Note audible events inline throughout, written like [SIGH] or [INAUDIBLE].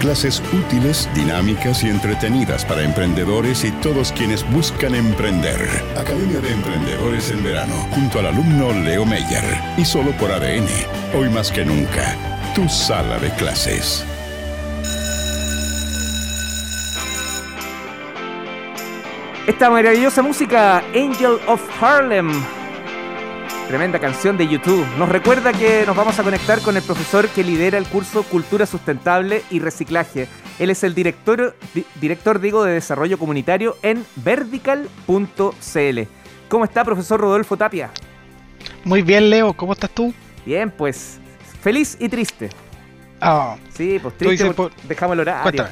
Clases útiles, dinámicas y entretenidas para emprendedores y todos quienes buscan emprender. Academia de Emprendedores en verano, junto al alumno Leo Meyer. Y solo por ADN. Hoy más que nunca, tu sala de clases. Esta maravillosa música, Angel of Harlem, tremenda canción de YouTube, nos recuerda que nos vamos a conectar con el profesor que lidera el curso Cultura Sustentable y Reciclaje. Él es el director, di- director digo, de Desarrollo Comunitario en vertical.cl. ¿Cómo está, profesor Rodolfo Tapia? Muy bien, Leo, ¿cómo estás tú? Bien, pues, feliz y triste. Ah, Sí, pues triste dices porque dejamos el horario. cuéntame.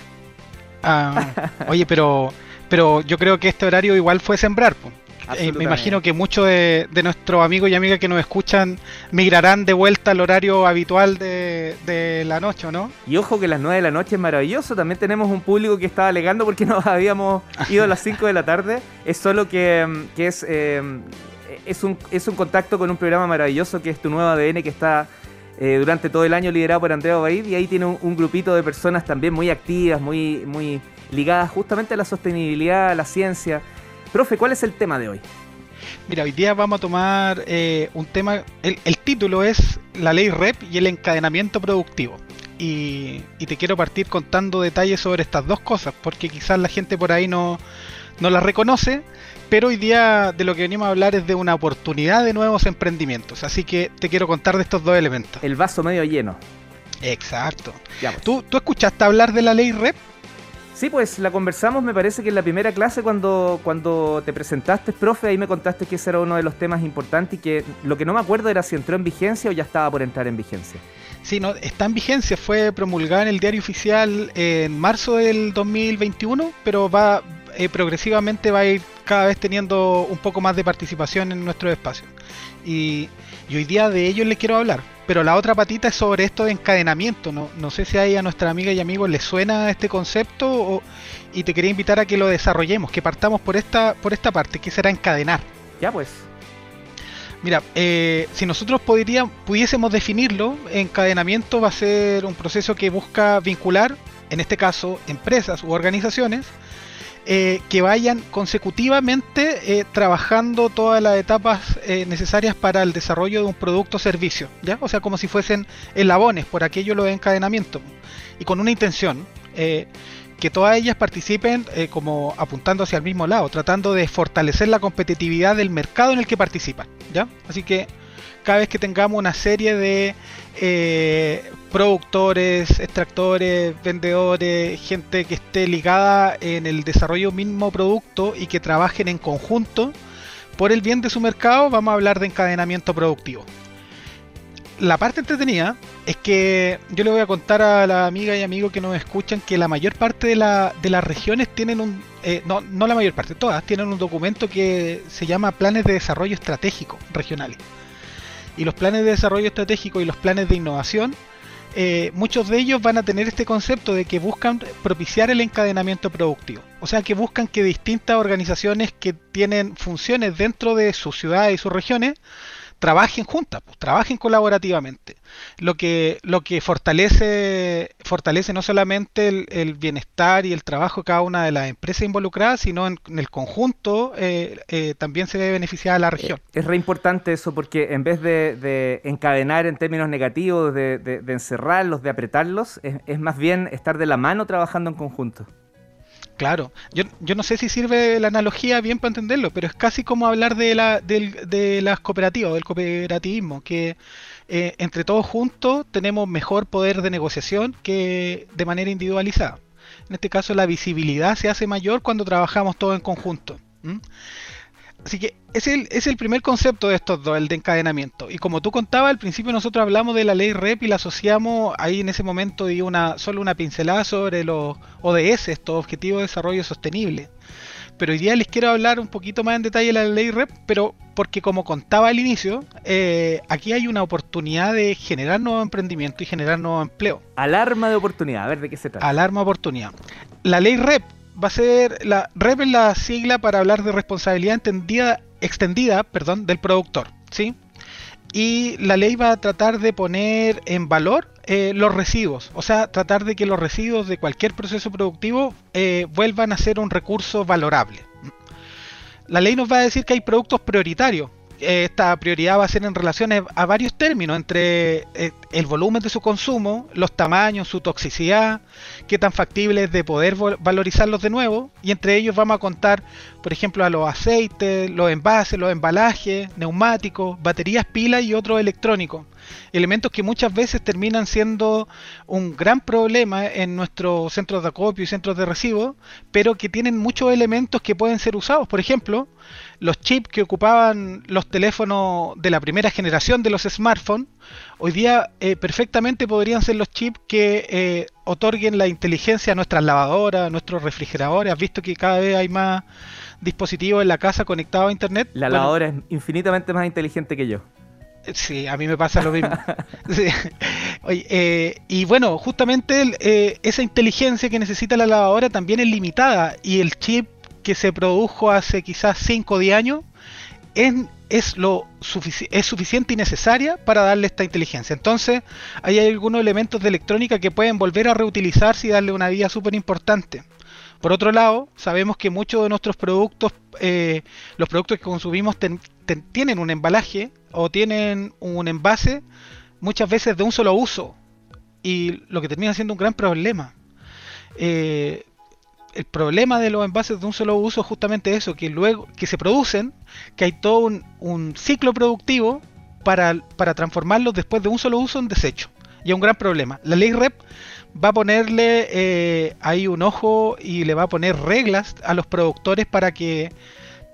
Ah, oye, pero, pero yo creo que este horario igual fue sembrar. po. Eh, me imagino que muchos de, de nuestros amigos y amigas que nos escuchan migrarán de vuelta al horario habitual de, de la noche, ¿o ¿no? Y ojo que las 9 de la noche es maravilloso. También tenemos un público que estaba alegando porque [LAUGHS] nos habíamos ido a las 5 de la tarde. Es solo que, mm, que es, eh, es, un, es un contacto con un programa maravilloso que es Tu Nuevo ADN que está eh, durante todo el año liderado por Andrea Obaid. Y ahí tiene un, un grupito de personas también muy activas, muy, muy ligadas justamente a la sostenibilidad, a la ciencia. Profe, ¿cuál es el tema de hoy? Mira, hoy día vamos a tomar eh, un tema, el, el título es la ley REP y el encadenamiento productivo. Y, y te quiero partir contando detalles sobre estas dos cosas, porque quizás la gente por ahí no, no las reconoce, pero hoy día de lo que venimos a hablar es de una oportunidad de nuevos emprendimientos. Así que te quiero contar de estos dos elementos. El vaso medio lleno. Exacto. Ya, pues. ¿Tú, ¿Tú escuchaste hablar de la ley REP? Sí, pues la conversamos, me parece que en la primera clase cuando, cuando te presentaste, profe, ahí me contaste que ese era uno de los temas importantes y que lo que no me acuerdo era si entró en vigencia o ya estaba por entrar en vigencia. Sí, no, está en vigencia, fue promulgada en el diario oficial en marzo del 2021, pero va eh, progresivamente va a ir cada vez teniendo un poco más de participación en nuestro espacio. Y, hoy día de ello les quiero hablar. Pero la otra patita es sobre esto de encadenamiento. No, no sé si ahí a nuestra amiga y amigos les suena este concepto o- y te quería invitar a que lo desarrollemos, que partamos por esta, por esta parte, que será encadenar. Ya pues, Mira, eh, si nosotros podría- pudiésemos definirlo, encadenamiento va a ser un proceso que busca vincular, en este caso, empresas u organizaciones eh, que vayan consecutivamente eh, trabajando todas las etapas eh, necesarias para el desarrollo de un producto o servicio, ¿ya? O sea, como si fuesen eslabones, por aquello lo de encadenamiento, y con una intención. que todas ellas participen como apuntando hacia el mismo lado, tratando de fortalecer la competitividad del mercado en el que participan. ¿ya? Así que cada vez que tengamos una serie de productores, extractores, vendedores, gente que esté ligada en el desarrollo mismo producto y que trabajen en conjunto por el bien de su mercado, vamos a hablar de encadenamiento productivo. La parte entretenida es que yo le voy a contar a la amiga y amigo que nos escuchan que la mayor parte de, la- de las regiones tienen un, eh, no, no la mayor parte, todas tienen un documento que se llama Planes de Desarrollo Estratégico Regionales. Y los planes de desarrollo estratégico y los planes de innovación, eh, muchos de ellos van a tener este concepto de que buscan propiciar el encadenamiento productivo. O sea, que buscan que distintas organizaciones que tienen funciones dentro de sus ciudades y sus regiones trabajen juntas, pues, trabajen colaborativamente. Lo que, lo que fortalece, fortalece no solamente el, el bienestar y el trabajo de cada una de las empresas involucradas, sino en, el conjunto eh, eh, también se ve beneficiada a la región. es re importante eso porque en vez de, de encadenar en términos negativos, de, de- de encerrarlos, de apretarlos, es, es más bien estar de la mano trabajando en conjunto. Claro, yo, yo no sé si sirve la analogía bien para entenderlo, pero es casi como hablar de, la, del- de las cooperativas, del cooperativismo, que eh, entre todos juntos tenemos mejor poder de negociación que de manera individualizada. En este caso la visibilidad se hace mayor cuando trabajamos todos en conjunto. Así que es el, es el primer concepto de estos dos, el de encadenamiento. Y como tú contabas, al principio nosotros hablamos de la ley REP y la asociamos ahí en ese momento una, solo una pincelada sobre los ODS, estos Objetivos de Desarrollo Sostenible. Pero hoy día les quiero hablar un poquito más en detalle de la ley REP, pero porque como contaba al inicio, eh, aquí hay una oportunidad de generar nuevo emprendimiento y generar nuevo empleo. Alarma de oportunidad, a ver de qué se trata. Alarma de oportunidad. La ley REP va a ser la REP es la sigla para hablar de responsabilidad extendida, perdón, del productor, ¿sí? Y la ley va a tratar de poner en valor eh, los residuos, o sea, tratar de que los residuos de cualquier proceso productivo eh, vuelvan a ser un recurso valorable. La ley nos va a decir que hay productos prioritarios, esta prioridad va a ser en relación a varios términos, entre eh, el volumen de su consumo, los tamaños, su toxicidad, qué tan factible es de poder valorizarlos de nuevo, y entre ellos vamos a contar, por ejemplo, a los aceites, los envases, los embalajes, neumáticos, baterías, pilas y otros electrónicos. Elementos que muchas veces terminan siendo un gran problema en nuestros centros de acopio y centros de recibo, pero que tienen muchos elementos que pueden ser usados. Por ejemplo, los chips que ocupaban los teléfonos de la primera generación de los smartphones, hoy día eh, perfectamente podrían ser los chips que eh, otorguen la inteligencia a nuestras lavadoras, a nuestros refrigeradores. Has visto que cada vez hay más dispositivos en la casa conectados a internet. La lavadora es infinitamente más inteligente que yo. Sí, a mí me pasa lo mismo. [LAUGHS] Eh, y bueno, justamente esa inteligencia que necesita la lavadora también es limitada y el chip que se produjo hace quizás 5 o 10 años es, es, lo es suficiente y necesaria para darle esta inteligencia. Entonces, hay algunos elementos de electrónica que pueden volver a reutilizarse y darle una vida súper importante. Por otro lado, sabemos que muchos de nuestros productos, eh, los productos que consumimos, tienen un embalaje o tienen un envase muchas veces de un solo uso y lo que termina siendo un gran problema. Eh, el problema de los envases de un solo uso es justamente eso, que luego que se producen, que hay todo un, ciclo productivo para, para, transformarlos después de un solo uso en desecho. Y es un gran problema. La ley REP va a ponerle eh, ahí un ojo y le va a poner reglas a los productores para que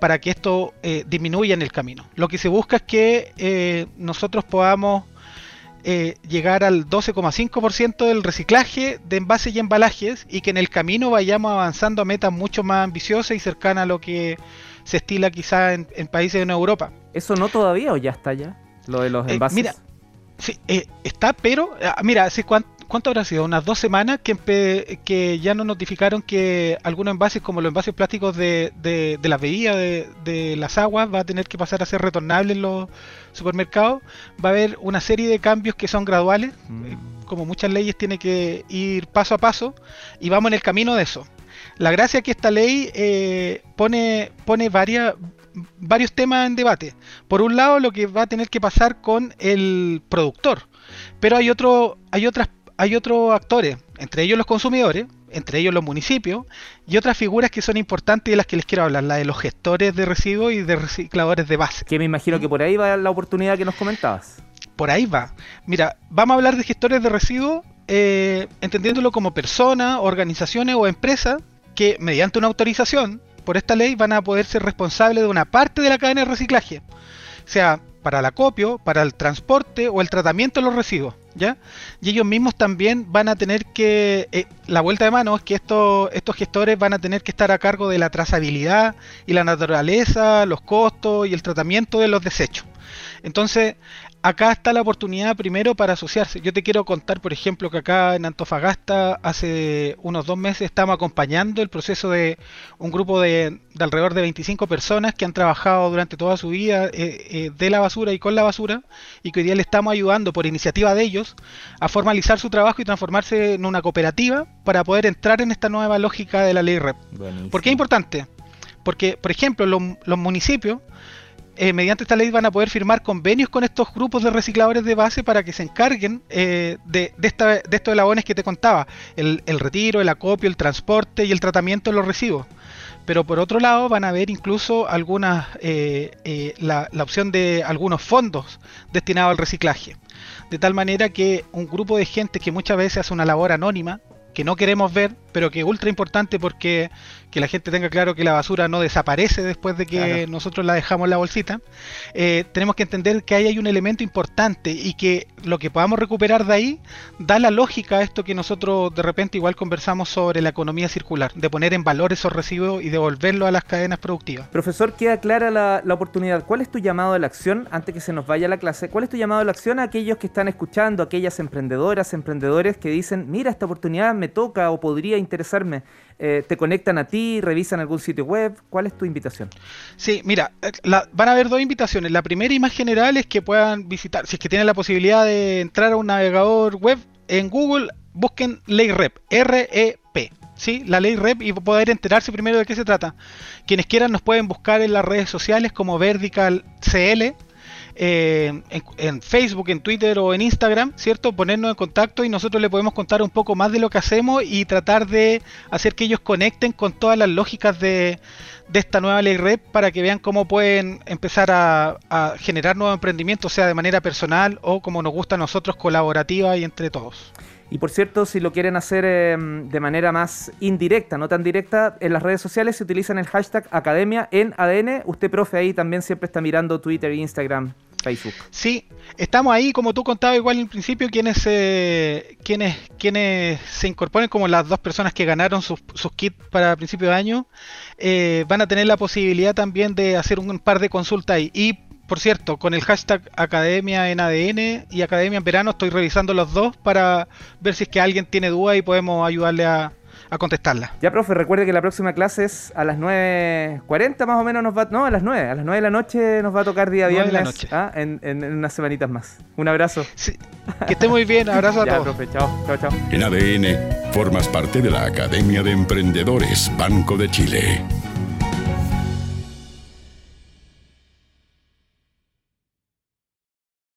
para que esto eh, disminuya en el camino. Lo que se busca es que eh, nosotros podamos eh, llegar al 12,5% del reciclaje de envases y embalajes y que en el camino vayamos avanzando a metas mucho más ambiciosas y cercanas a lo que se estila quizá en, países de Europa. ¿Eso no todavía o ya está ya? Lo de los eh, envases. mira, sí, eh, está, pero ah, mira, hace cuánto ¿cuánto habrá sido? Unas dos semanas que, que ya nos notificaron que algunos envases, como los envases plásticos de, de, de las bebidas, de, las aguas, va a tener que pasar a ser retornable en los supermercados. Va a haber una serie de cambios que son graduales, mm. como muchas leyes tiene que ir paso a paso, y vamos en el camino de eso. La gracia es que esta ley eh, pone, pone varias, varios temas en debate. Por un lado, lo que va a tener que pasar con el productor. Pero hay, otro, hay otras hay otros actores, entre ellos los consumidores, entre ellos los municipios, y otras figuras que son importantes y de las que les quiero hablar, la de los gestores de residuos y de recicladores de base. Que me imagino que por ahí va la oportunidad que nos comentabas. Por ahí va. Mira, vamos a hablar de gestores de residuos, eh, entendiéndolo como personas, organizaciones o empresas que mediante una autorización por esta ley van a poder ser responsables de una parte de la cadena de reciclaje, sea para el acopio, para el transporte o el tratamiento de los residuos. Y ellos mismos también van a tener que, eh, la vuelta de mano es que estos, estos gestores van a tener que estar a cargo de la trazabilidad y la naturaleza, los costos y el tratamiento de los desechos. Entonces, acá está la oportunidad primero para asociarse. Yo te quiero contar, por ejemplo, que acá en Antofagasta hace unos dos meses estamos acompañando el proceso de un grupo de, alrededor de 25 personas que han trabajado durante toda su vida eh, eh, de la basura y con la basura y que hoy día le estamos ayudando por iniciativa de ellos a formalizar su trabajo y transformarse en una cooperativa para poder entrar en esta nueva lógica de la ley REP. ¿Por qué es importante? Porque, por ejemplo, los municipios eh, mediante esta ley van a poder firmar convenios con estos grupos de recicladores de base para que se encarguen eh, de, estos elabones que te contaba, el, retiro, el acopio, el transporte y el tratamiento de los residuos. Pero por otro lado van a haber incluso eh, la opción de algunos fondos destinados al reciclaje. De tal manera que un grupo de gente que muchas veces hace una labor anónima, que no queremos ver, pero que es ultra importante porque que la gente tenga claro que la basura no desaparece después de que nosotros la dejamos en la bolsita, eh, tenemos que entender que ahí hay un elemento importante y que lo que podamos recuperar de ahí da la lógica a esto que nosotros de repente igual conversamos sobre la economía circular, de poner en valor esos residuos y devolverlos a las cadenas productivas. Profesor, queda clara la, la oportunidad. ¿Cuál es tu llamado a la acción antes que se nos vaya la clase? ¿Cuál es tu llamado a la acción a aquellos que están escuchando, aquellas emprendedoras, emprendedores que dicen, mira, esta oportunidad me toca o podría interesarme? Eh, te conectan a ti, revisan algún sitio web. ¿Cuál es tu invitación? Sí, mira, eh, van a haber dos invitaciones. La primera y más general es que puedan visitar, si es que tienen la posibilidad de entrar a un navegador web en Google, busquen Ley Rep, R-E-P. ¿sí? La ley REP y poder enterarse primero de qué se trata. Quienes quieran nos pueden buscar en las redes sociales como Vertical CL eh, en, Facebook, en Twitter o en Instagram, ¿cierto? Ponernos en contacto y nosotros le podemos contar un poco más de lo que hacemos y tratar de hacer que ellos conecten con todas las lógicas de, esta nueva ley red para que vean cómo pueden empezar a, generar nuevos emprendimientos, sea de manera personal o como nos gusta a nosotros, colaborativa y entre todos. Y por cierto, si lo quieren hacer em, de manera más indirecta, no tan directa, en las redes sociales se utilizan el hashtag Academia en ADN. Usted, profe, ahí también siempre está mirando Twitter, Instagram, Facebook. Sí, estamos ahí, como tú contabas igual en principio, quienes, eh, quienes, quienes se incorporen como las dos personas que ganaron sus, kits para principio de año, eh, van a tener la posibilidad también de hacer un par de consultas ahí. Por cierto, con el hashtag Academia en ADN y Academia en Verano estoy revisando los dos para ver si es que alguien tiene duda y podemos ayudarle a, a contestarla. Ya, profe, recuerde que la próxima clase es a las 9.40 más o menos nos va... No, a las 9. A las 9 de la noche nos va a tocar día viernes. ¿ah? En, en, unas semanitas más. Un abrazo. Que esté muy bien. Abrazo a ya, todos. profe. Chao. Chao, chao. En ADN formas parte de la Academia de Emprendedores Banco de Chile.